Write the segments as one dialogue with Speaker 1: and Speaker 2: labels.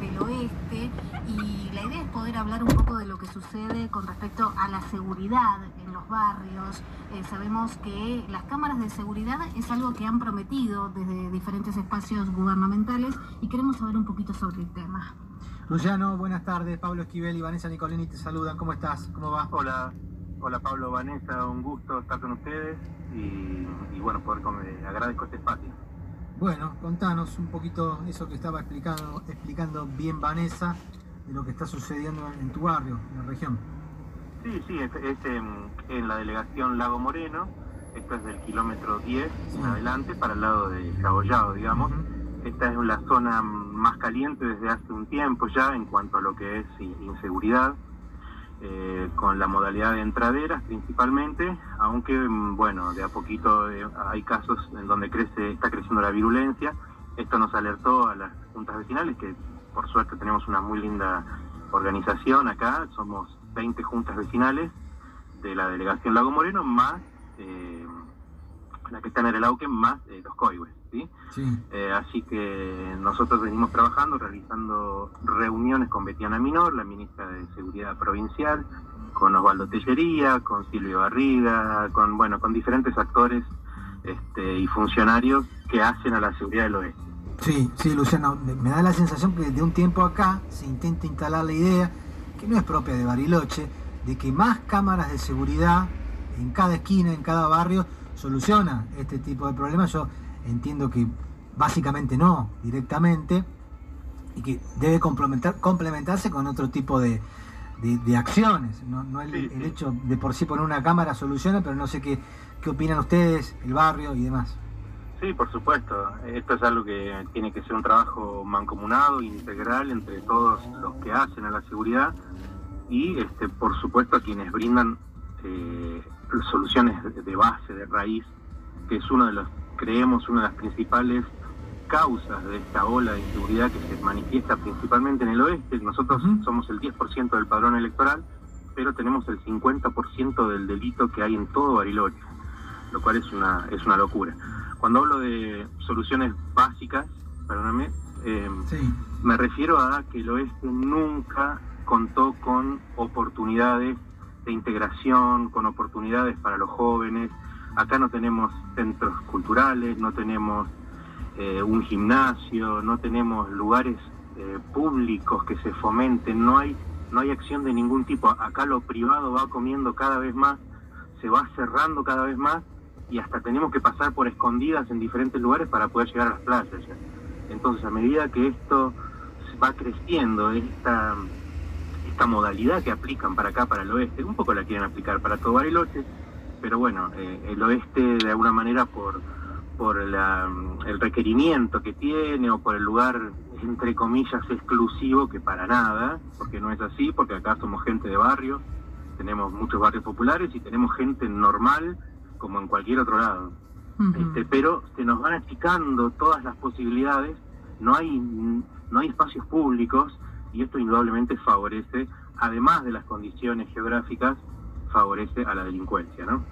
Speaker 1: del oeste y la idea es poder hablar un poco de lo que sucede con respecto a la seguridad en los barrios. Eh, sabemos que las cámaras de seguridad es algo que han prometido desde diferentes espacios gubernamentales y queremos saber un poquito sobre el tema.
Speaker 2: Luciano, buenas tardes. Pablo Esquivel y Vanessa Nicolini te saludan. ¿Cómo estás? ¿Cómo va?
Speaker 3: Hola, hola Pablo, Vanessa, un gusto estar con ustedes y, bueno, poder comer. agradezco este espacio.
Speaker 2: Bueno, contanos un poquito eso que estaba explicando, explicando bien Vanessa de lo que está sucediendo en tu barrio, en la región.
Speaker 3: Sí, sí, es, en, la delegación Lago Moreno, esto es del kilómetro 10 en adelante para el lado de Cabollado, digamos. Esta es la zona más caliente desde hace un tiempo ya en cuanto a lo que es inseguridad, eh, con la modalidad de entraderas principalmente, aunque mm, bueno, de a poquito eh, hay casos en donde crece, está creciendo la virulencia. Esto nos alertó a las juntas vecinales, que por suerte tenemos una muy linda organización acá, somos 20 juntas vecinales de la delegación Lago Moreno, más eh, la que está en el Auquen, más los COIWES. Eh, así que nosotros venimos trabajando, realizando reuniones con Betiana Minor, la ministra de Seguridad Provincial, con Osvaldo Tellería, con Silvio Barriga, con bueno, con diferentes actores este, y funcionarios que hacen a la seguridad del oeste.
Speaker 2: Sí, sí, Luciano, me da la sensación que de un tiempo acá se intenta instalar la idea, que no es propia de Bariloche, de que más cámaras de seguridad en cada esquina, en cada barrio, soluciona este tipo de problemas. Yo entiendo que básicamente no, directamente, y que debe complementar, complementarse con otro tipo de, acciones. No, el, hecho de por sí poner una cámara soluciona, pero no sé qué, qué opinan ustedes, el barrio y demás.
Speaker 3: Sí, por supuesto. Esto es algo que tiene que ser un trabajo mancomunado, integral entre todos los que hacen a la seguridad y, este, por supuesto, a quienes brindan eh, soluciones de base, de raíz, que es uno de los creemos una de las principales causas de esta ola de inseguridad que se manifiesta principalmente en el oeste. Nosotros somos el 10% del padrón electoral, pero tenemos el 50% del delito que hay en todo Bariloche, lo cual es una, es una locura. Cuando hablo de soluciones básicas, perdóname, em, me refiero a que el oeste nunca contó con oportunidades de integración, con oportunidades para los jóvenes, Acá no tenemos centros culturales, no tenemos eh, un gimnasio, no tenemos lugares eh, públicos que se fomenten, no hay, no hay acción de ningún tipo. Acá lo privado va comiendo cada vez más, se va cerrando cada vez más y hasta tenemos que pasar por escondidas en diferentes lugares para poder llegar a las playas. Entonces, a medida que esto va creciendo, esta, esta modalidad que aplican para acá, para el oeste, un poco la quieren aplicar para todo Bariloche, pero bueno, eh, el oeste de alguna manera por, por el requerimiento que tiene o por el lugar, entre comillas, exclusivo, que para nada, porque no es así, porque acá somos gente de barrio, tenemos muchos barrios populares y tenemos gente normal como en cualquier otro lado. este, pero se nos van achicando todas las posibilidades, no hay, no hay espacios públicos y esto indudablemente favorece, además de las condiciones geográficas, favorece a la delincuencia, ¿no?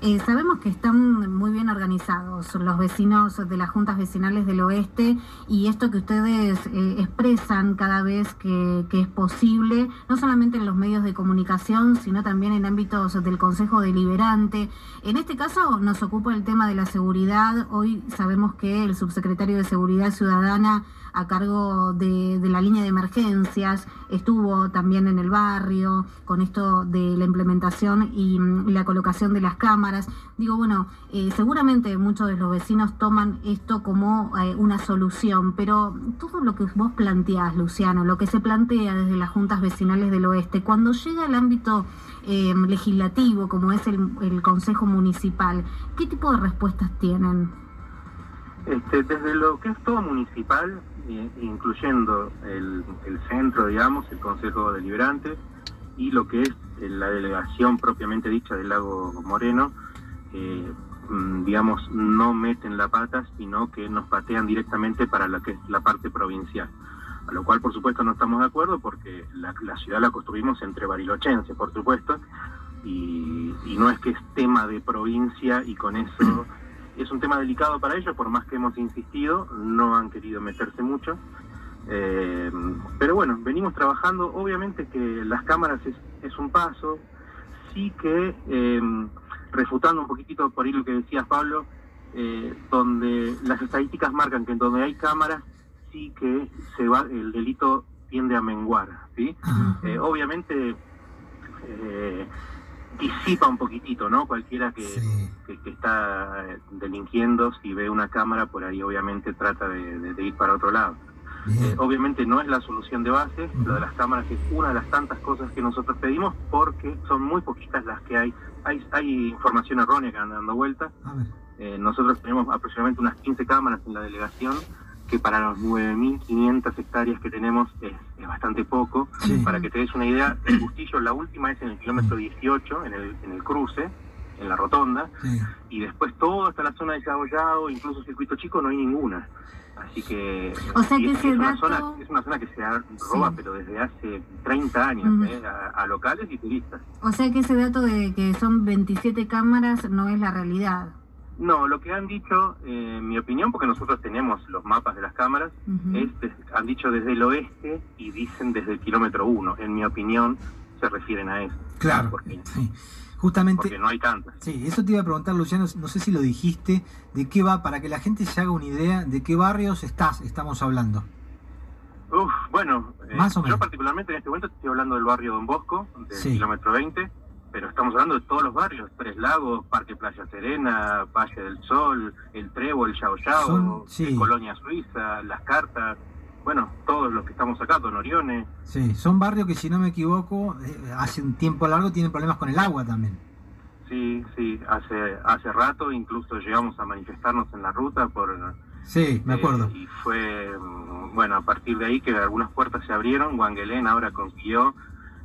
Speaker 1: Eh, sabemos que están muy bien organizados los vecinos de las juntas vecinales del oeste y esto que ustedes eh, expresan cada vez que, es posible, no solamente en los medios de comunicación, sino también en ámbitos del Consejo Deliberante. En este caso nos ocupa el tema de la seguridad. Hoy sabemos que el subsecretario de Seguridad Ciudadana a cargo de, la línea de emergencias, estuvo también en el barrio con esto de la implementación y, mm, la colocación de las cámaras. Digo, bueno, eh, seguramente muchos de los vecinos toman esto como eh, una solución, pero todo lo que vos planteás, Luciano, lo que se plantea desde las juntas vecinales del oeste, cuando llega al ámbito eh, legislativo, como es el, el Consejo Municipal, ¿qué tipo de respuestas tienen?
Speaker 3: Este, desde lo que es todo municipal, incluyendo el, centro, digamos, el Consejo Deliberante y lo que es la delegación propiamente dicha del Lago Moreno, eh, mm, digamos, no meten la pata, sino que nos patean directamente para lo que es la parte provincial. A lo cual, por supuesto, no estamos de acuerdo porque la, ciudad la construimos entre barilochenses, por supuesto, y, y no es que es tema de provincia y con eso es un tema delicado para ellos, por más que hemos insistido, no han querido meterse mucho. Eh, pero bueno, venimos trabajando, obviamente que las cámaras es, un paso, sí que eh, refutando un poquitito por ahí lo que decías Pablo, eh, donde las estadísticas marcan que en donde hay cámaras sí que se va el delito tiende a menguar, ¿sí? obviamente disipa un poquitito, ¿no? Cualquiera que, está delinquiendo, si ve una cámara, por ahí obviamente trata de ir para otro lado. Eh, obviamente no es la solución de base, lo de las cámaras es una de las tantas cosas que nosotros pedimos porque son muy poquitas las que hay. Hay, hay información errónea que anda dando vuelta. Eh, nosotros tenemos aproximadamente unas 15 cámaras en la delegación que para los 9.500 hectáreas que tenemos es, bastante poco. Para que te des una idea, el Bustillo, la última es en el kilómetro 18, en el, en el cruce, en la rotonda, y después todo hasta la zona de Yao incluso circuito chico, no hay ninguna. Así que,
Speaker 1: o sea que
Speaker 3: es, una zona, es una zona que se roba, pero desde hace 30 años, ¿eh? a, locales y turistas.
Speaker 1: O sea que ese dato de que son 27 cámaras no es la realidad.
Speaker 3: No, lo que han dicho, eh, en mi opinión, porque nosotros tenemos los mapas de las cámaras, es, han dicho desde el oeste y dicen desde el kilómetro 1. En mi opinión, se refieren a eso.
Speaker 2: Claro. sí. Justamente.
Speaker 3: Porque no hay tantas.
Speaker 2: Sí, eso te iba a preguntar, Luciano, no sé si lo dijiste, de qué va, para que la gente se haga una idea de qué barrios estás, estamos hablando.
Speaker 3: Uf, bueno, eh, yo particularmente en este momento estoy hablando del barrio Don Bosco, del kilómetro 20, pero estamos hablando de todos los barrios, Tres Lagos, Parque Playa Serena, Valle del Sol, El Trevo, El Yao Yao, Colonia Suiza, Las Cartas, bueno, todos los que estamos acá, Don Orione.
Speaker 2: Sí, son barrios que si no me equivoco, eh, hace un tiempo largo tienen problemas con el agua también.
Speaker 3: Sí, sí, hace hace rato incluso llegamos a manifestarnos en la ruta por...
Speaker 2: Sí, me acuerdo.
Speaker 3: Eh, y fue, mm, bueno, a partir de ahí que algunas puertas se abrieron, Guanguelén ahora consiguió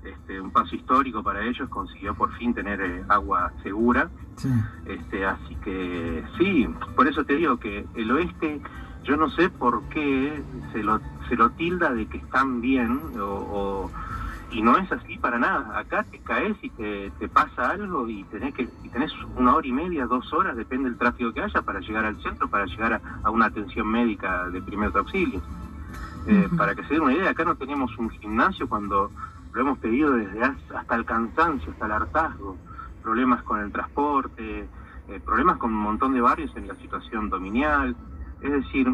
Speaker 3: este, un paso histórico para ellos, consiguió por fin tener eh, agua segura. Sí. Este, así que sí, por eso te digo que el oeste yo no sé por qué se lo, se lo tilda de que están bien o, y no es así para nada. Acá te caes y te, pasa algo y tenés que y tenés una hora y media, dos horas, depende del tráfico que haya, para llegar al centro, para llegar a, una atención médica de primeros auxilios. Eh, para que se den una idea, acá no tenemos un gimnasio cuando lo hemos pedido desde hasta el cansancio, hasta el hartazgo, problemas con el transporte, eh, problemas con un montón de barrios en la situación dominial. Es decir,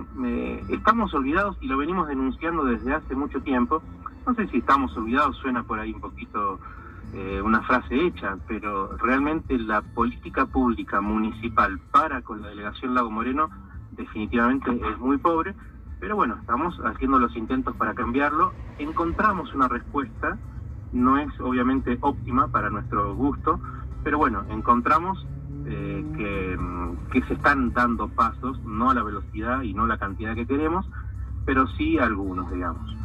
Speaker 3: estamos olvidados y lo venimos denunciando desde hace mucho tiempo. No sé si estamos olvidados, suena por ahí un poquito eh, una frase hecha, pero realmente la política pública municipal para con la delegación Lago Moreno definitivamente es muy pobre, pero bueno, estamos haciendo los intentos para cambiarlo. Encontramos una respuesta, no es obviamente óptima para nuestro gusto, pero bueno, encontramos eh, que, se están dando pasos, no a la velocidad y no la cantidad que queremos, pero sí algunos, digamos.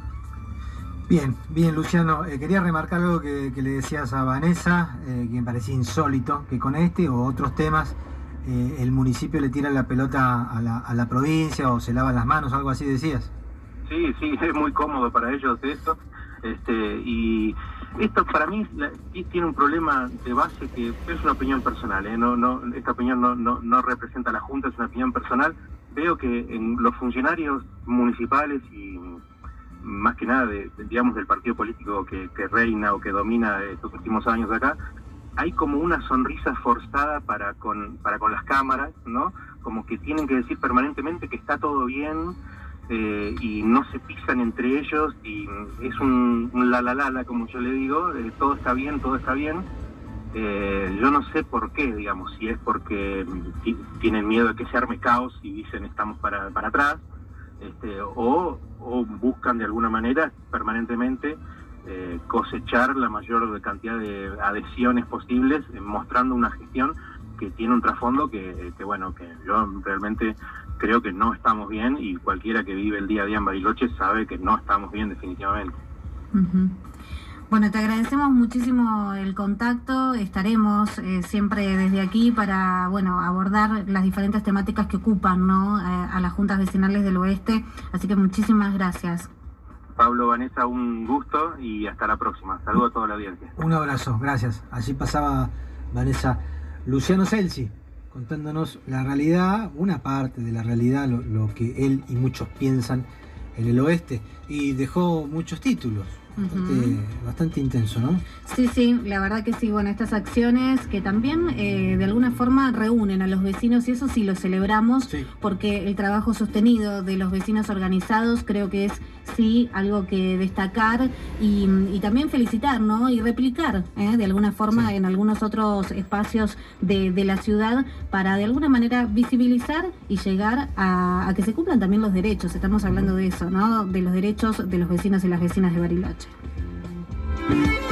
Speaker 2: Bien, bien, Luciano. Eh, quería remarcar algo que, le decías a Vanessa, eh, que me parecía insólito, que con este o otros temas el municipio le tira la pelota a la, a la provincia o se lava las manos, algo así decías.
Speaker 3: Sí, sí, es muy cómodo para ellos esto. Este, y esto para mí tiene un problema de base que es una opinión personal, ¿eh? no, esta opinión no, no, no, representa a la Junta, es una opinión personal. Veo que en los funcionarios municipales y más que nada, de, digamos, del partido político que, reina o que domina estos últimos años acá, hay como una sonrisa forzada para con, para con las cámaras, ¿no? Como que tienen que decir permanentemente que está todo bien, eh, y no se pisan entre ellos y es un, la la la la como yo le digo, eh, todo está bien, todo está bien. Eh, yo no sé por qué, digamos, si es porque tienen miedo de que se arme caos y dicen estamos para, para atrás, este, o, o, buscan de alguna manera permanentemente cosechar la mayor cantidad de adhesiones posibles, mostrando una gestión que tiene un trasfondo que, que, bueno, que yo realmente creo que no estamos bien y cualquiera que vive el día a día en Bariloche sabe que no estamos bien definitivamente.
Speaker 1: Bueno, te agradecemos muchísimo el contacto. Estaremos eh, siempre desde aquí para bueno abordar las diferentes temáticas que ocupan ¿no? Eh, a las juntas vecinales del oeste. Así que muchísimas gracias.
Speaker 3: Pablo, Vanessa, un gusto y hasta la próxima. Saludos a toda la audiencia.
Speaker 2: Un abrazo, gracias. Allí pasaba Vanessa Luciano Celsi contándonos la realidad, una parte de la realidad, lo, que él y muchos piensan en el oeste y dejó muchos títulos. Bastante, intenso, ¿no?
Speaker 1: Sí, sí, la verdad que sí. Bueno, estas acciones que también eh, de alguna forma reúnen a los vecinos y eso sí lo celebramos porque el trabajo sostenido de los vecinos organizados creo que es sí algo que destacar y, también felicitar, ¿no? Y replicar ¿eh? de alguna forma en algunos otros espacios de, la ciudad para de alguna manera visibilizar y llegar a, a que se cumplan también los derechos. Estamos hablando de eso, ¿no? De los derechos de los vecinos y las vecinas de Bariloche. podcast.